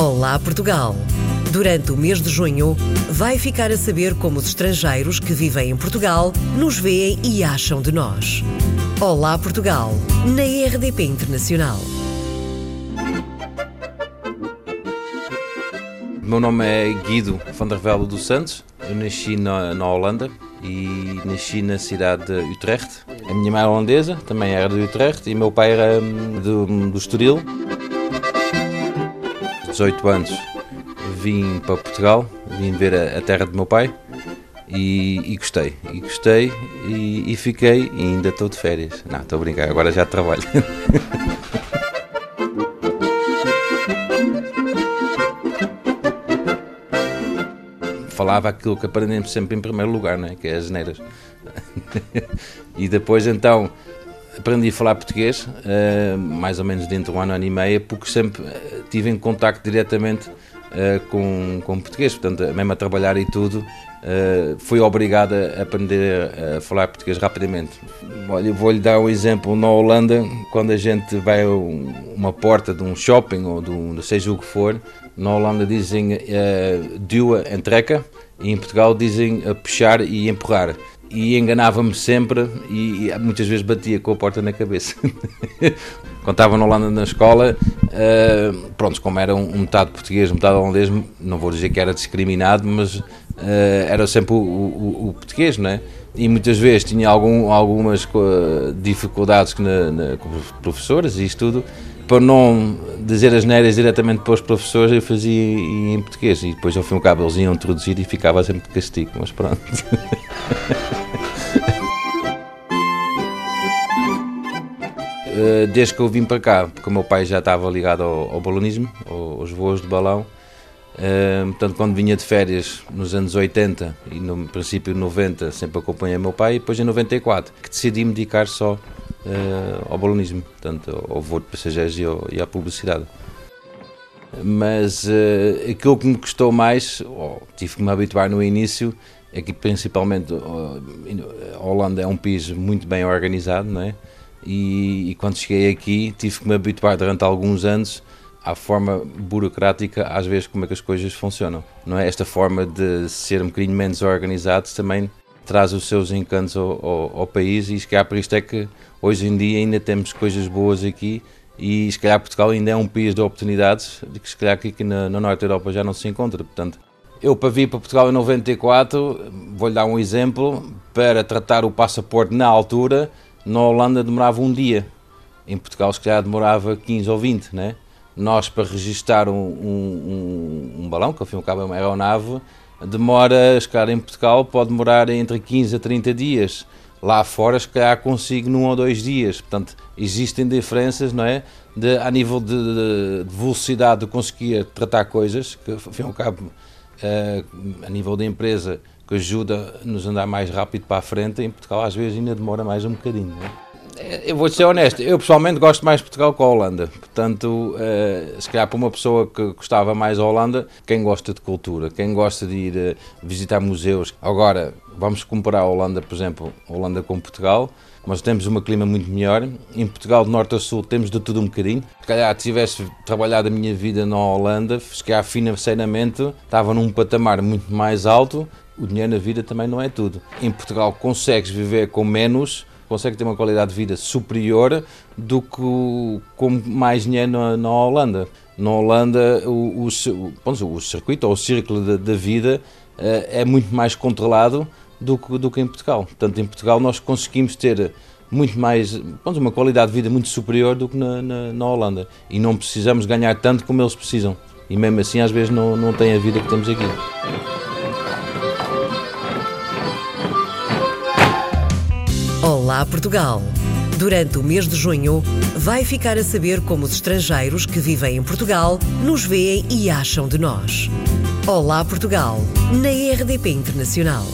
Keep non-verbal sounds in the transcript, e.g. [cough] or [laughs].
Olá Portugal! Durante o mês de junho, vai ficar a saber como os estrangeiros que vivem em Portugal nos veem e acham de nós. Olá Portugal, na RDP Internacional. Meu nome é Guido van der Velde dos Santos. Eu nasci na, na Holanda e nasci na cidade de Utrecht. A minha mãe é holandesa, também era de Utrecht, e meu pai era hum, do, do Estoril. 18 anos vim para Portugal, vim ver a, a terra do meu pai e, e, gostei. E gostei e, e fiquei e ainda estou de férias. Não, estou a brincar, agora já trabalho. [laughs] falava aquilo que aprendemos sempre em primeiro lugar, não é? que é as neiras. [laughs] e depois então aprendi a falar português, uh, mais ou menos dentro de um ano, ano e meio, porque sempre uh, tive em contacto diretamente uh, com, com português, portanto, mesmo a trabalhar e tudo, fui obrigado a aprender a falar português rapidamente. Olha, vou-lhe dar um exemplo. Na Holanda, quando a gente vai a uma porta de um shopping ou de um, seja o que for, na Holanda dizem uh, duwen en trekken, e em Portugal dizem uh, puxar e empurrar e enganava-me sempre e, muitas vezes batia com a porta na cabeça. [laughs] Quando estava na Holanda na escola, uh, pronto, como era um, um metade português, metade holandês, não vou dizer que era discriminado, mas uh, era sempre o, o, o, português, não é? E muitas vezes tinha algum, algumas dificuldades na, na, com os professores e isto tudo, para não dizer as neiras diretamente para os professores, eu fazia em português. E depois, ao fim e ao iam e ficava sempre de castigo. Mas pronto. [laughs] Eh, desde que eu vim para cá, porque o meu pai já estava ligado ao, ao balonismo, aos voos de balão. Uh, portanto, quando vinha de férias nos anos 80 e no princípio 90, sempre acompanhei meu pai. E depois em 94, que decidi me dedicar só ao balonismo, portanto, ao voo de passageiros e, ao, e à publicidade. Mas uh, aquilo que me custou mais, oh, tive que me habituar no início, é que principalmente oh, a Holanda é um país muito bem organizado, não é? E, e, quando cheguei aqui tive que me habituar durante alguns anos à forma burocrática, às vezes, como é que as coisas funcionam. Não é? Esta forma de ser um bocadinho menos organizado também traz os seus encantos ao, ao, ao país e se calhar por isto é que hoje em dia ainda temos coisas boas aqui e se calhar Portugal ainda é um país de oportunidades de que se calhar aqui na, na Norte da Europa já não se encontra, portanto eu para vir para Portugal em 94, vou-lhe dar um exemplo, para tratar o passaporte na altura, na Holanda demorava um dia, em Portugal se calhar demorava 15 ou 20, né? Nós para registrar um, um, um, um balão, que ao fim e ao cabo é uma aeronave, demora, se calhar em Portugal, pode demorar entre 15 a 30 dias. Lá fora, se calhar consigo num ou dois dias. Portanto, existem diferenças, não é? De, a nível de, de, de velocidade de conseguir tratar coisas, que, e ao cabo, uh, a nível da empresa, que ajuda-nos a andar mais rápido para a frente, em Portugal às vezes ainda demora mais um bocadinho. Não é? Eu vou ser honesto, eu pessoalmente gosto mais de Portugal que a Holanda. Portanto, uh, se calhar para uma pessoa que gostava mais da Holanda, quem gosta de cultura, quem gosta de ir uh, visitar museus. Agora, vamos comparar a Holanda, por exemplo, a Holanda com Portugal. Nós temos um clima muito melhor. Em Portugal, de norte a sul, temos de tudo um bocadinho. Se calhar, tivesse trabalhado a minha vida na Holanda, se calhar financeiramente estava num patamar muito mais alto. O dinheiro na vida também não é tudo. Em Portugal, consegues viver com menos consegue ter uma qualidade de vida superior do que com mais dinheiro na, na Holanda. Na Holanda, o, o, o, o circuito ou o círculo da vida uh, é muito mais controlado do que, do que em Portugal. Portanto, em Portugal nós conseguimos ter muito mais, uma qualidade de vida muito superior do que na, na, na, Holanda. E não precisamos ganhar tanto como eles precisam. E mesmo assim, às vezes, não, não têm a vida que temos aqui. Portugal! Durante o mês de junho, vai ficar a saber como os estrangeiros que vivem em Portugal nos veem e acham de nós. Olá Portugal, na RDP Internacional.